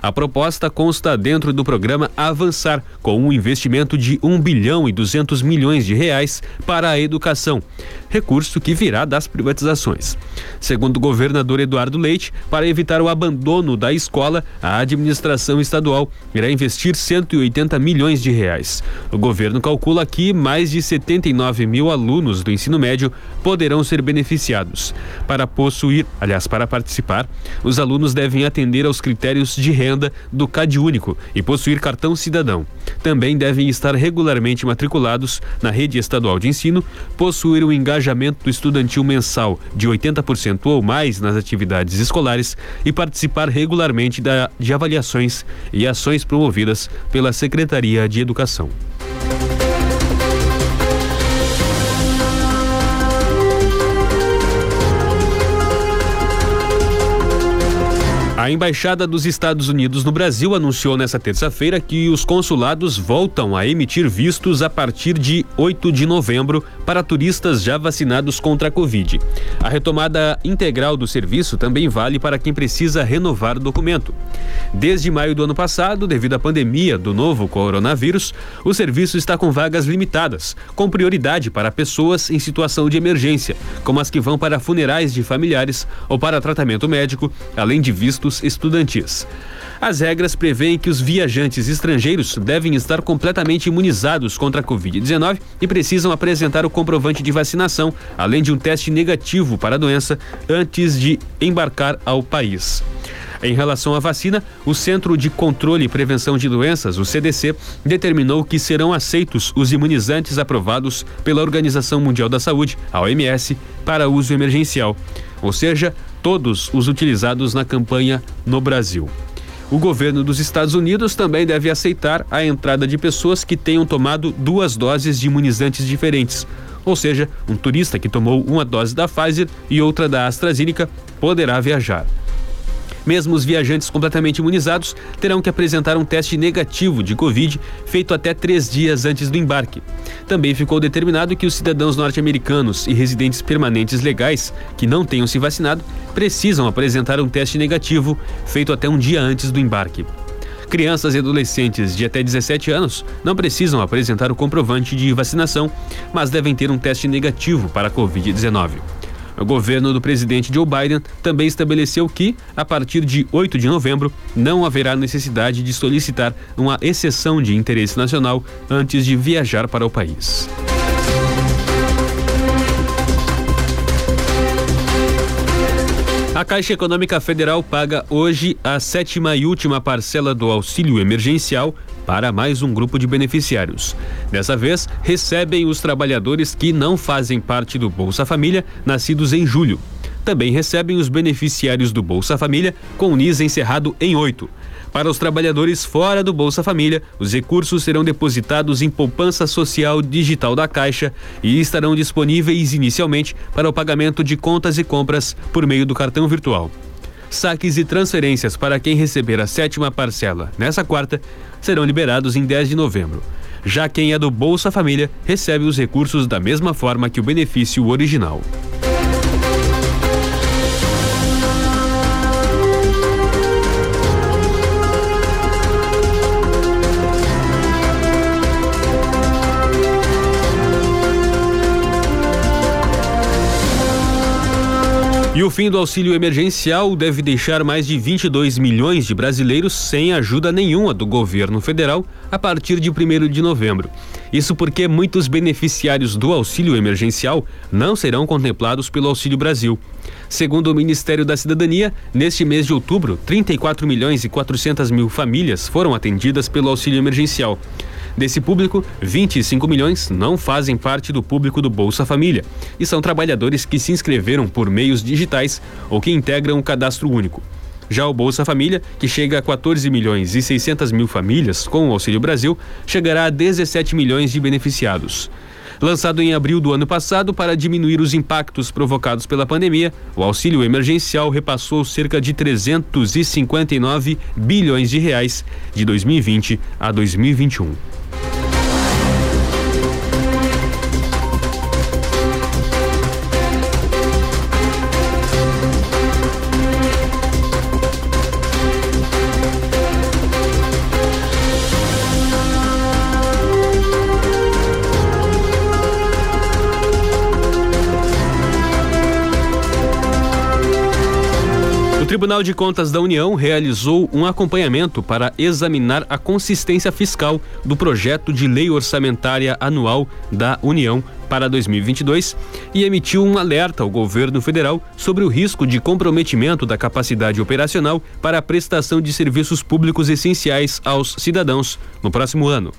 A proposta consta dentro do programa Avançar, com um investimento de 1 bilhão e 200 milhões de reais para a educação, recurso que virá das privatizações. Segundo o governador Eduardo Leite, para evitar o abandono da escola, a administração estadual irá investir 180 milhões de reais. O governo calcula que mais de 79 mil alunos do ensino médio poderão ser beneficiados. Para possuir, aliás, para participar, os alunos devem atender aos critérios de renda do CAD Único e possuir cartão cidadão. Também devem estar regularmente matriculados na rede estadual de ensino, possuir um engajamento estudantil mensal de 80% ou mais nas atividades escolares e participar regularmente da, de avaliações e ações promovidas pela Secretaria de Educação. A Embaixada dos Estados Unidos no Brasil anunciou nesta terça-feira que os consulados voltam a emitir vistos a partir de 8 de novembro para turistas já vacinados contra a Covid. A retomada integral do serviço também vale para quem precisa renovar o documento. Desde maio do ano passado, devido à pandemia do novo coronavírus, o serviço está com vagas limitadas, com prioridade para pessoas em situação de emergência, como as que vão para funerais de familiares ou para tratamento médico, além de vistos estudantis. As regras prevêem que os viajantes estrangeiros devem estar completamente imunizados contra a Covid-19 e precisam apresentar o comprovante de vacinação, além de um teste negativo para a doença antes de embarcar ao país. Em relação à vacina, o Centro de Controle e Prevenção de Doenças, o CDC, determinou que serão aceitos os imunizantes aprovados pela Organização Mundial da Saúde, a OMS, para uso emergencial, ou seja, todos os utilizados na campanha no Brasil. O governo dos Estados Unidos também deve aceitar a entrada de pessoas que tenham tomado duas doses de imunizantes diferentes. Ou seja, um turista que tomou uma dose da Pfizer e outra da AstraZeneca poderá viajar. Mesmo os viajantes completamente imunizados terão que apresentar um teste negativo de Covid feito até três dias antes do embarque. Também ficou determinado que os cidadãos norte-americanos e residentes permanentes legais que não tenham se vacinado precisam apresentar um teste negativo feito até um dia antes do embarque. Crianças e adolescentes de até 17 anos não precisam apresentar o comprovante de vacinação, mas devem ter um teste negativo para a Covid-19. O governo do presidente Joe Biden também estabeleceu que, a partir de 8 de novembro, não haverá necessidade de solicitar uma exceção de interesse nacional antes de viajar para o país. A Caixa Econômica Federal paga hoje a sétima e última parcela do auxílio emergencial para mais um grupo de beneficiários. Dessa vez, recebem os trabalhadores que não fazem parte do Bolsa Família, nascidos em julho. também recebem os beneficiários do Bolsa Família com o NIS encerrado em 8. Para os trabalhadores fora do Bolsa Família, os recursos serão depositados em poupança social digital da Caixa e estarão disponíveis inicialmente para o pagamento de contas e compras por meio do cartão virtual. Saques e transferências para quem receber a sétima parcela nessa quarta serão liberados em 10 de novembro. Já quem é do Bolsa Família recebe os recursos da mesma forma que o benefício original. E o fim do auxílio emergencial deve deixar mais de 22 milhões de brasileiros sem ajuda nenhuma do governo federal a partir de 1 de novembro. Isso porque muitos beneficiários do auxílio emergencial não serão contemplados pelo Auxílio Brasil. Segundo o Ministério da Cidadania, neste mês de outubro, 34 milhões e 400 mil famílias foram atendidas pelo auxílio emergencial. Desse público, 25 milhões não fazem parte do público do Bolsa Família e são trabalhadores que se inscreveram por meios digitais ou que integram o cadastro único. Já o Bolsa Família, que chega a 14 milhões e 600 mil famílias com o Auxílio Brasil, chegará a 17 milhões de beneficiados. Lançado em abril do ano passado para diminuir os impactos provocados pela pandemia, o auxílio emergencial repassou cerca de 359 bilhões de reais de 2020 a 2021. Tribunal de Contas da União realizou um acompanhamento para examinar a consistência fiscal do projeto de lei orçamentária anual da União para 2022 e emitiu um alerta ao governo federal sobre o risco de comprometimento da capacidade operacional para a prestação de serviços públicos essenciais aos cidadãos no próximo ano.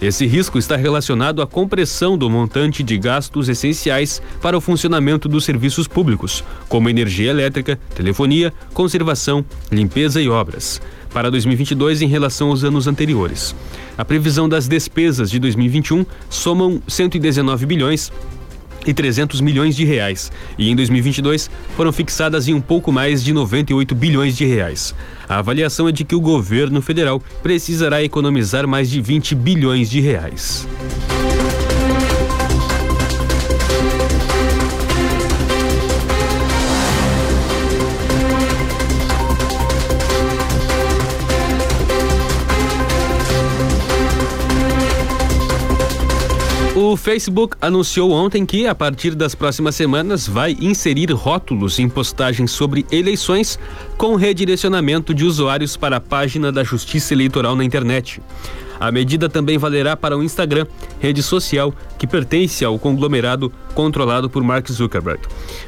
Esse risco está relacionado à compressão do montante de gastos essenciais para o funcionamento dos serviços públicos, como energia elétrica, telefonia, conservação, limpeza e obras, para 2022 em relação aos anos anteriores. A previsão das despesas de 2021 somam 119 bilhões e 300 milhões de reais, e em 2022 foram fixadas em um pouco mais de 98 bilhões de reais. A avaliação é de que o governo federal precisará economizar mais de 20 bilhões de reais. O Facebook anunciou ontem que, a partir das próximas semanas, vai inserir rótulos em postagens sobre eleições com redirecionamento de usuários para a página da Justiça Eleitoral na internet. A medida também valerá para o Instagram, rede social que pertence ao conglomerado controlado por Mark Zuckerberg.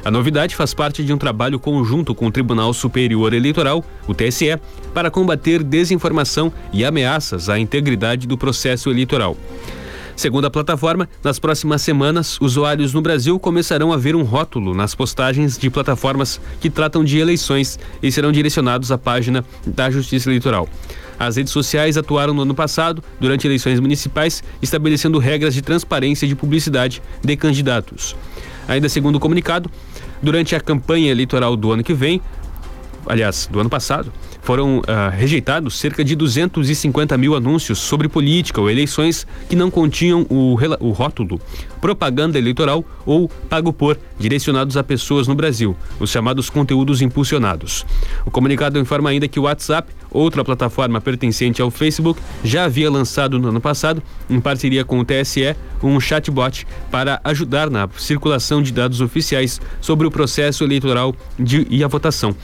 A novidade faz parte de um trabalho conjunto com o Tribunal Superior Eleitoral, o TSE, para combater desinformação e ameaças à integridade do processo eleitoral. Segundo a plataforma, nas próximas semanas, usuários no Brasil começarão a ver um rótulo nas postagens de plataformas que tratam de eleições e serão direcionados à página da Justiça Eleitoral. As redes sociais atuaram no ano passado, durante eleições municipais, estabelecendo regras de transparência de publicidade de candidatos. Ainda segundo o comunicado, durante a campanha eleitoral do ano que vem, aliás, do ano passado, foram uh, rejeitados cerca de 250 mil anúncios sobre política ou eleições que não continham o, o rótulo propaganda eleitoral ou pago por, direcionados a pessoas no Brasil, os chamados conteúdos impulsionados. O comunicado informa ainda que o WhatsApp, outra plataforma pertencente ao Facebook, já havia lançado no ano passado, em parceria com o TSE, um chatbot para ajudar na circulação de dados oficiais sobre o processo eleitoral de, e a votação.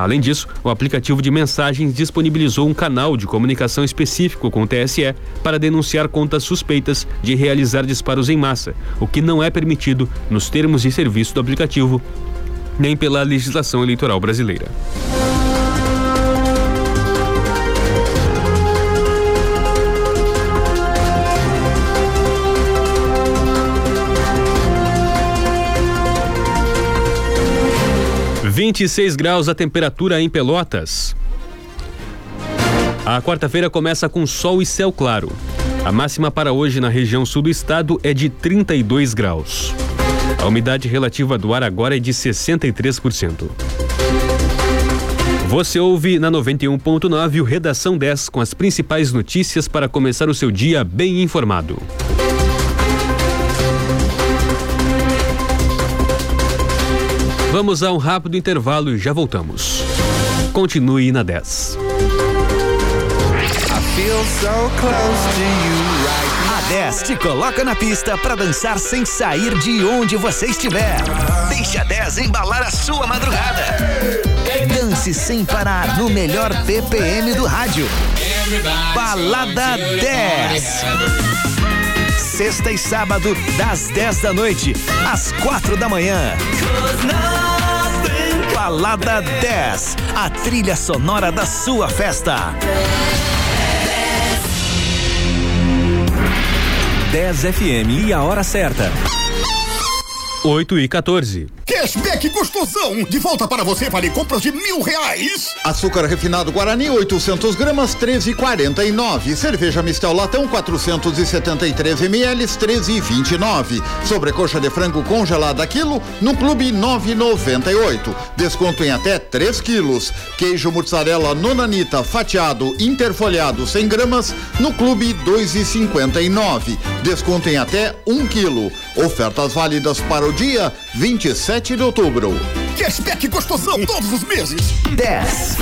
Além disso, o aplicativo de mensagens disponibilizou um canal de comunicação específico com o TSE para denunciar contas suspeitas de realizar disparos em massa, o que não é permitido nos termos de serviço do aplicativo nem pela legislação eleitoral brasileira. 26 graus a temperatura em Pelotas. A quarta-feira começa com sol e céu claro. A máxima para hoje na região sul do estado é de 32 graus. A umidade relativa do ar agora é de 63%. Você ouve na 91.9 o Redação 10 com as principais notícias para começar o seu dia bem informado. Vamos a um rápido intervalo e já voltamos. Continue na 10. A 10 te coloca na pista para dançar sem sair de onde você estiver. Deixa a 10 embalar a sua madrugada. Dance sem parar no melhor BPM do rádio. Balada 10. Sexta e sábado, das 10 da noite às quatro da manhã. Balada 10, a trilha sonora da sua festa. 10 FM e a hora certa. 8 e 14. Cashback gostosão! De volta para você, vale compras de mil reais! Açúcar refinado Guarani, 800 gramas, 13,49. Cerveja Mistel Latão, 473 ml, 13,29. Sobrecoxa de frango congelada quilo, no Clube 9,98. Desconto em até 3 quilos. Queijo mussarela nonanita fatiado interfolhado 100 gramas, no Clube 2,59. Desconto em até 1 quilo. Ofertas válidas para o dia 27 de outubro. Cashback gostosão todos os meses. 10.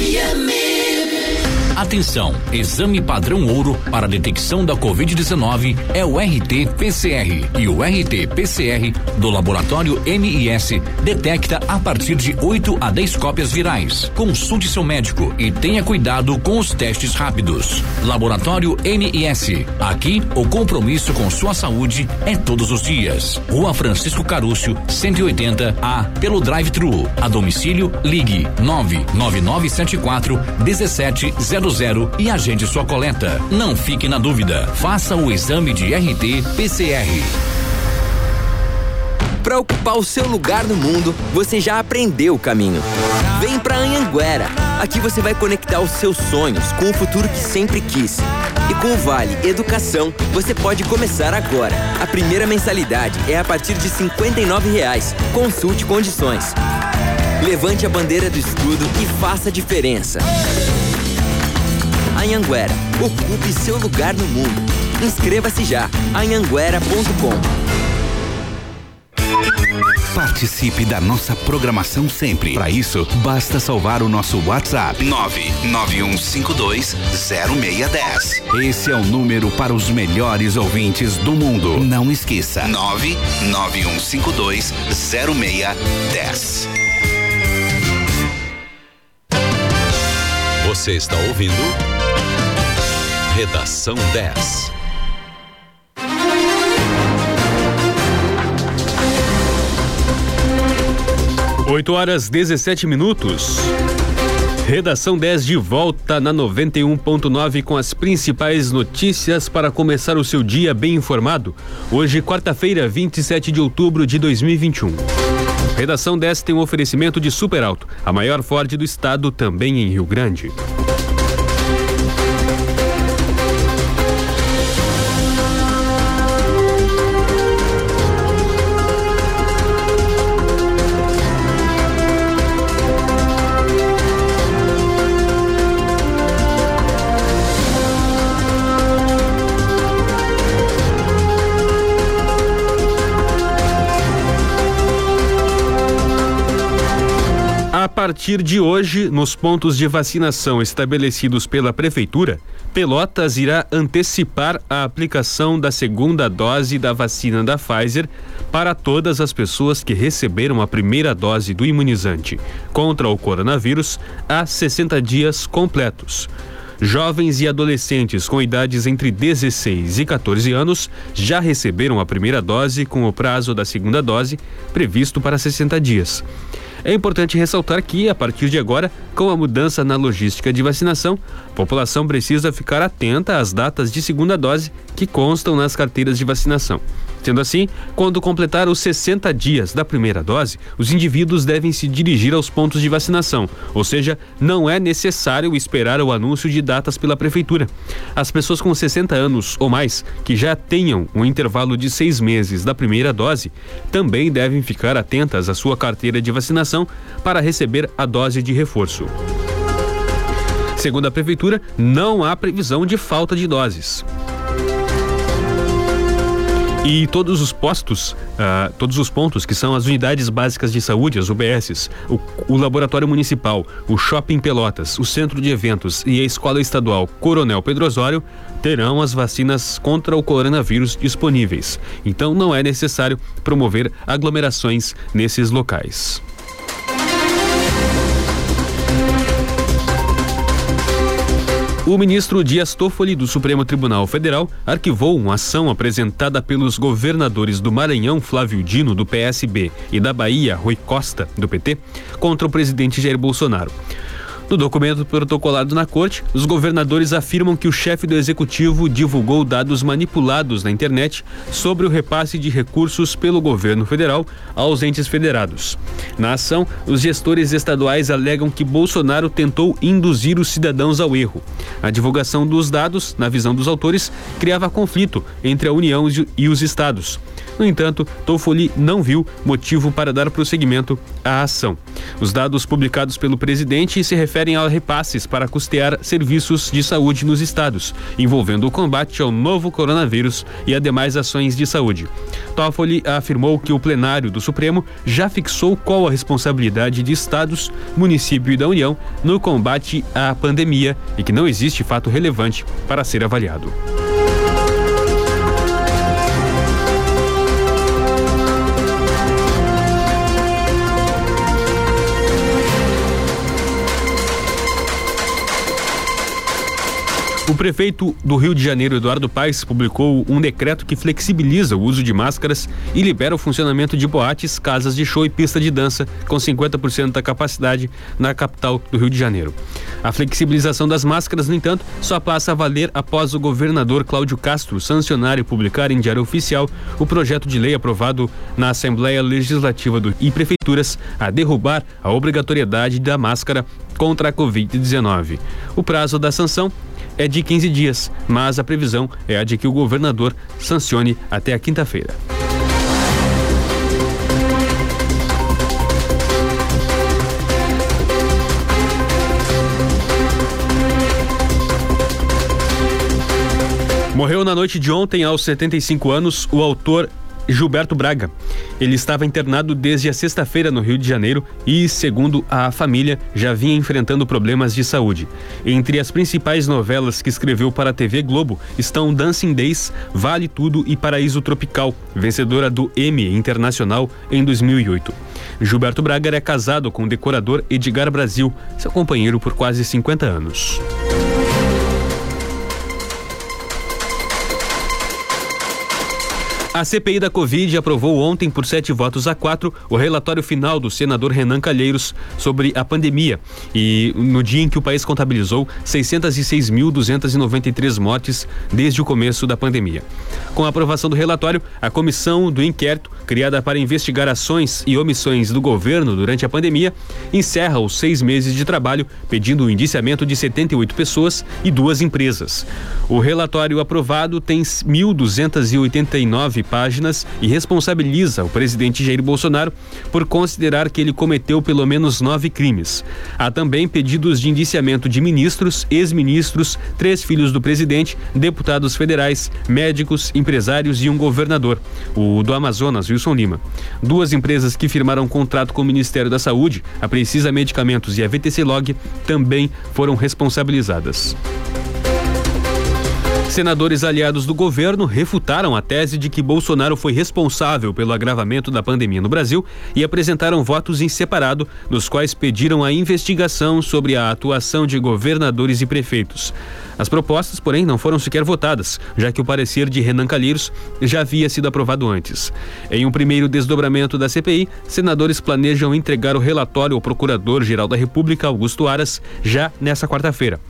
Atenção, exame padrão ouro para detecção da Covid-19 é o RT-PCR e o RT-PCR do laboratório MIS detecta a partir de 8 a 10 cópias virais. Consulte seu médico e tenha cuidado com os testes rápidos. Laboratório MIS. Aqui, o compromisso com sua saúde é todos os dias. Rua Francisco Carúcio, 180 A, pelo drive-thru. A domicílio, ligue 99974 1700 e agende sua coleta. Não fique na dúvida. Faça o exame de RT-PCR. Para ocupar o seu lugar no mundo, você já aprendeu o caminho. Vem para Anhanguera. Aqui você vai conectar os seus sonhos com o futuro que sempre quis. E com o Vale Educação, você pode começar agora. A primeira mensalidade é a partir de 59 reais. Consulte condições. Levante a bandeira do estudo e faça a diferença. Anhanguera, ocupe seu lugar no mundo. Inscreva-se já. anhanguera.com Participe da nossa programação sempre. Para isso, basta salvar o nosso WhatsApp 991520610. Esse é o número para os melhores ouvintes do mundo. Não esqueça. 991520610. Você está ouvindo Redação 10. Oito horas 17 minutos. Redação 10 de volta na 91.9 com as principais notícias para começar o seu dia bem informado. Hoje, quarta-feira, 27 de outubro de 2021. Redação 10 tem um oferecimento de Super Alto, a maior Ford do estado, também em Rio Grande. A partir de hoje, nos pontos de vacinação estabelecidos pela Prefeitura, Pelotas irá antecipar a aplicação da segunda dose da vacina da Pfizer para todas as pessoas que receberam a primeira dose do imunizante contra o coronavírus há 60 dias completos. Jovens e adolescentes com idades entre 16 e 14 anos já receberam a primeira dose com o prazo da segunda dose previsto para 60 dias. É importante ressaltar que, a partir de agora, com a mudança na logística de vacinação, a população precisa ficar atenta às datas de segunda dose que constam nas carteiras de vacinação. Sendo assim, quando completar os 60 dias da primeira dose, os indivíduos devem se dirigir aos pontos de vacinação, ou seja, não é necessário esperar o anúncio de datas pela prefeitura. As pessoas com 60 anos ou mais que já tenham um intervalo de seis meses da primeira dose também devem ficar atentas à sua carteira de vacinação para receber a dose de reforço. Segundo a prefeitura, não há previsão de falta de doses. E todos os postos, uh, todos os pontos que são as unidades básicas de saúde, as UBSs, o, o, Laboratório Municipal, o Shopping Pelotas, o Centro de Eventos e a Escola Estadual Coronel Pedro Osório terão as vacinas contra o coronavírus disponíveis. Então não é necessário promover aglomerações nesses locais. O ministro Dias Toffoli do Supremo Tribunal Federal arquivou uma ação apresentada pelos governadores do Maranhão, Flávio Dino, do PSB, e da Bahia, Rui Costa, do PT, contra o presidente Jair Bolsonaro. No documento protocolado na corte, os governadores afirmam que o chefe do executivo divulgou dados manipulados na internet sobre o repasse de recursos pelo governo federal aos entes federados. Na ação, os gestores estaduais alegam que Bolsonaro tentou induzir os cidadãos ao erro. A divulgação dos dados, na visão dos autores, criava conflito entre a União e os estados. No entanto, Toffoli não viu motivo para dar prosseguimento à ação. Os dados publicados pelo presidente se referem a repasses para custear serviços de saúde nos estados, envolvendo o combate ao novo coronavírus e a demais ações de saúde. Toffoli afirmou que o plenário do Supremo já fixou qual a responsabilidade de estados, município e da União no combate à pandemia e que não existe fato relevante para ser avaliado. O prefeito do Rio de Janeiro, Eduardo Paes, publicou um decreto que flexibiliza o uso de máscaras e libera o funcionamento de boates, casas de show e pista de dança com 50% da capacidade na capital do Rio de Janeiro. A flexibilização das máscaras, no entanto, só passa a valer após o governador Cláudio Castro sancionar e publicar em diário oficial o projeto de lei aprovado na Assembleia Legislativa do, e prefeituras a derrubar a obrigatoriedade da máscara contra a Covid-19. O prazo da sanção é de 15 dias, mas a previsão é a de que o governador sancione até a quinta-feira. Morreu na noite de ontem, aos 75 anos, o autor Gilberto Braga. Ele estava internado desde a sexta-feira no Rio de Janeiro e, segundo a família, já vinha enfrentando problemas de saúde. Entre as principais novelas que escreveu para a TV Globo estão Dancing Days, Vale Tudo e Paraíso Tropical, vencedora do Emmy Internacional em 2008. Gilberto Braga era casado com o decorador Edgar Brasil, seu companheiro por quase 50 anos. A CPI da Covid aprovou ontem, por sete votos a quatro, o relatório final do senador Renan Calheiros sobre a pandemia. E no dia em que o país contabilizou 606.293 mortes desde o começo da pandemia. Com a aprovação do relatório, a comissão do inquérito, criada para investigar ações e omissões do governo durante a pandemia, encerra os seis meses de trabalho, pedindo o indiciamento de 78 pessoas e duas empresas. O relatório aprovado tem 1.289 páginas e responsabiliza o presidente Jair Bolsonaro por considerar que ele cometeu pelo menos nove crimes. Há também pedidos de indiciamento de ministros, ex-ministros, três filhos do presidente, deputados federais, médicos, empresários e um governador, o do Amazonas, Wilson Lima. Duas empresas que firmaram contrato com o Ministério da Saúde, a Precisa Medicamentos e a VTC Log, também foram responsabilizadas. Senadores aliados do governo refutaram a tese de que Bolsonaro foi responsável pelo agravamento da pandemia no Brasil e apresentaram votos em separado, nos quais pediram a investigação sobre a atuação de governadores e prefeitos. As propostas, porém, não foram sequer votadas, já que o parecer de Renan Calheiros já havia sido aprovado antes. Em um primeiro desdobramento da CPI, senadores planejam entregar o relatório ao Procurador-Geral da República, Augusto Aras, já nesta quarta-feira.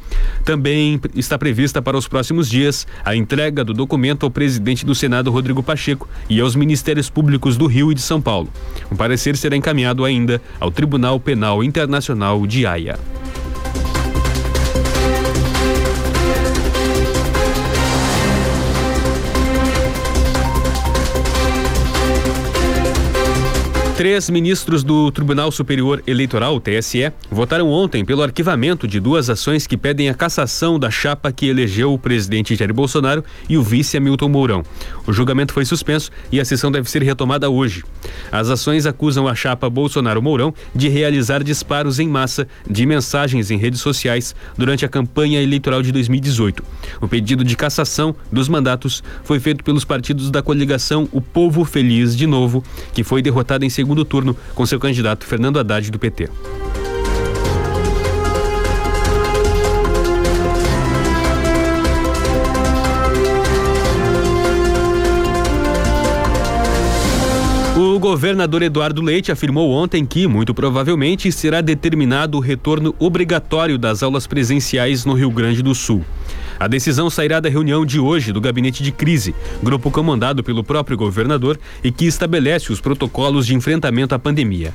Também está prevista para os próximos dias dias a entrega do documento ao presidente do Senado, Rodrigo Pacheco, e aos Ministérios Públicos do Rio e de São Paulo. O parecer será encaminhado ainda ao Tribunal Penal Internacional de Haia. Três ministros do Tribunal Superior Eleitoral, TSE, votaram ontem pelo arquivamento de duas ações que pedem a cassação da chapa que elegeu o presidente Jair Bolsonaro e o vice Hamilton Mourão. O julgamento foi suspenso e a sessão deve ser retomada hoje. As ações acusam a chapa Bolsonaro-Mourão de realizar disparos em massa de mensagens em redes sociais durante a campanha eleitoral de 2018. O pedido de cassação dos mandatos foi feito pelos partidos da coligação O Povo Feliz de Novo, que foi derrotado em segundo segundo turno com seu candidato Fernando Haddad do PT. O governador Eduardo Leite afirmou ontem que, muito provavelmente, será determinado o retorno obrigatório das aulas presenciais no Rio Grande do Sul. A decisão sairá da reunião de hoje do Gabinete de Crise, grupo comandado pelo próprio governador e que estabelece os protocolos de enfrentamento à pandemia.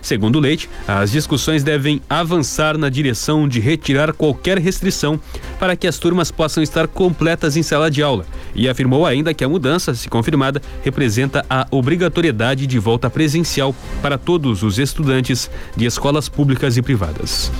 Segundo Leite, as discussões devem avançar na direção de retirar qualquer restrição para que as turmas possam estar completas em sala de aula e afirmou ainda que a mudança, se confirmada, representa a obrigatoriedade de volta presencial para todos os estudantes de escolas públicas e privadas.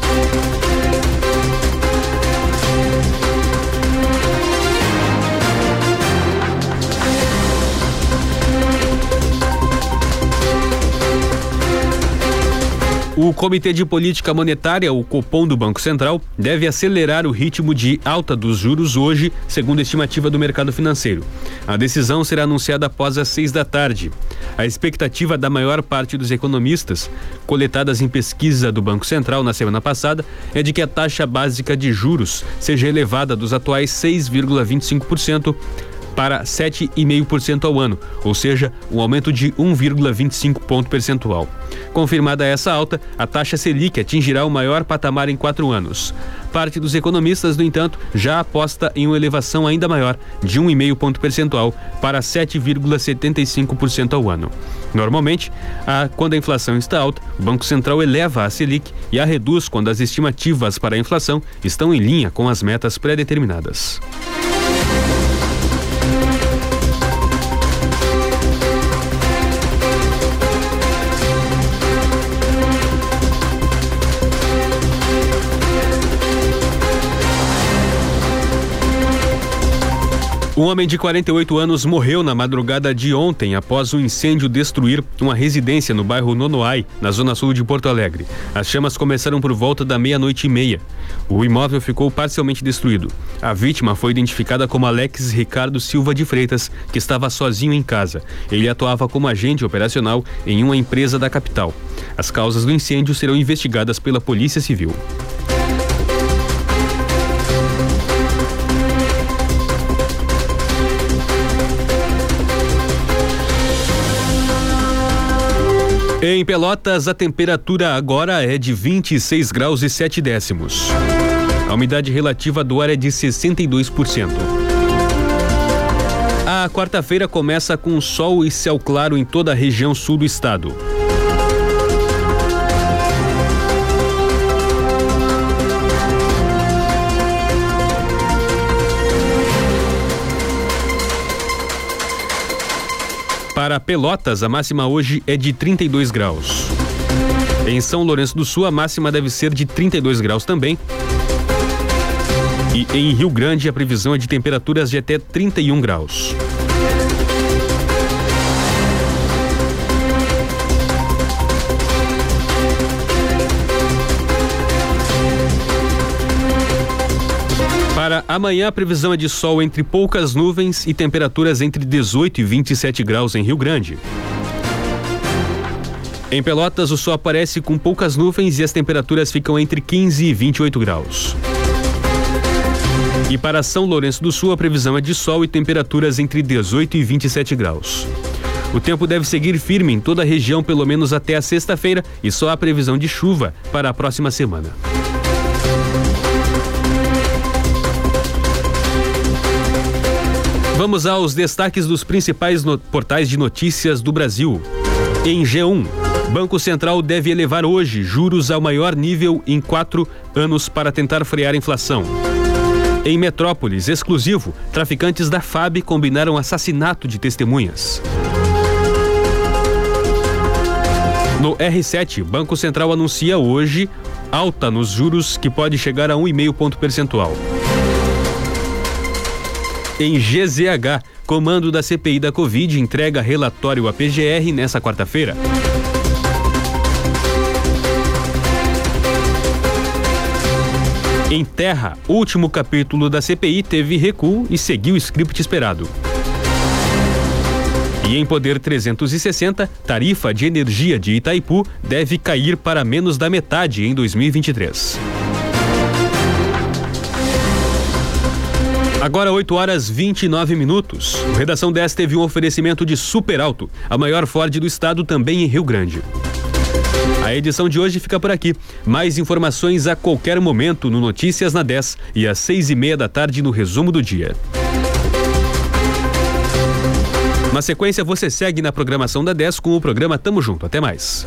O Comitê de Política Monetária, o Copom do Banco Central, deve acelerar o ritmo de alta dos juros hoje, segundo a estimativa do mercado financeiro. A decisão será anunciada após as seis da tarde. A expectativa da maior parte dos economistas, coletadas em pesquisa do Banco Central na semana passada, é de que a taxa básica de juros seja elevada dos atuais 6,25% para 7,5% ao ano, ou seja, um aumento de 1,25 ponto percentual. Confirmada essa alta, a taxa Selic atingirá o maior patamar em quatro anos. Parte dos economistas, no entanto, já aposta em uma elevação ainda maior, de 1,5 ponto percentual para 7,75% ao ano. Normalmente, a, quando a inflação está alta, o Banco Central eleva a Selic e a reduz quando as estimativas para a inflação estão em linha com as metas pré-determinadas. Um homem de 48 anos morreu na madrugada de ontem após um incêndio destruir uma residência no bairro Nonoai, na zona sul de Porto Alegre. As chamas começaram por volta da meia-noite e meia. O imóvel ficou parcialmente destruído. A vítima foi identificada como Alex Ricardo Silva de Freitas, que estava sozinho em casa. Ele atuava como agente operacional em uma empresa da capital. As causas do incêndio serão investigadas pela Polícia Civil. Em Pelotas, a temperatura agora é de 26 graus e 7 décimos. A umidade relativa do ar é de 62%. A quarta-feira começa com sol e céu claro em toda a região sul do estado. Para Pelotas, a máxima hoje é de 32 graus. Em São Lourenço do Sul, a máxima deve ser de 32 graus também. E em Rio Grande, a previsão é de temperaturas de até 31 graus. Amanhã, a previsão é de sol entre poucas nuvens e temperaturas entre 18 e 27 graus em Rio Grande. Em Pelotas, o sol aparece com poucas nuvens e as temperaturas ficam entre 15 e 28 graus. E para São Lourenço do Sul, a previsão é de sol e temperaturas entre 18 e 27 graus. O tempo deve seguir firme em toda a região pelo menos até a sexta-feira e só há previsão de chuva para a próxima semana. Vamos aos destaques dos principais portais de notícias do Brasil. Em G1, Banco Central deve elevar hoje juros ao maior nível em quatro anos para tentar frear a inflação. Em Metrópolis, exclusivo, traficantes da FAB combinaram assassinato de testemunhas. No R7, Banco Central anuncia hoje alta nos juros que pode chegar a 1,5 ponto percentual. Em GZH, comando da CPI da Covid entrega relatório à PGR nessa quarta-feira. Em Terra, último capítulo da CPI teve recuo e seguiu o script esperado. E em Poder 360, tarifa de energia de Itaipu deve cair para menos da metade em 2023. Agora 8 horas 29 minutos. O Redação 10 teve um oferecimento de Super Alto, a maior Ford do estado também em Rio Grande. A edição de hoje fica por aqui. Mais informações a qualquer momento no Notícias na 10 e às seis e meia da tarde no resumo do dia. Na sequência, você segue na programação da 10 com o programa Tamo Junto. Até mais.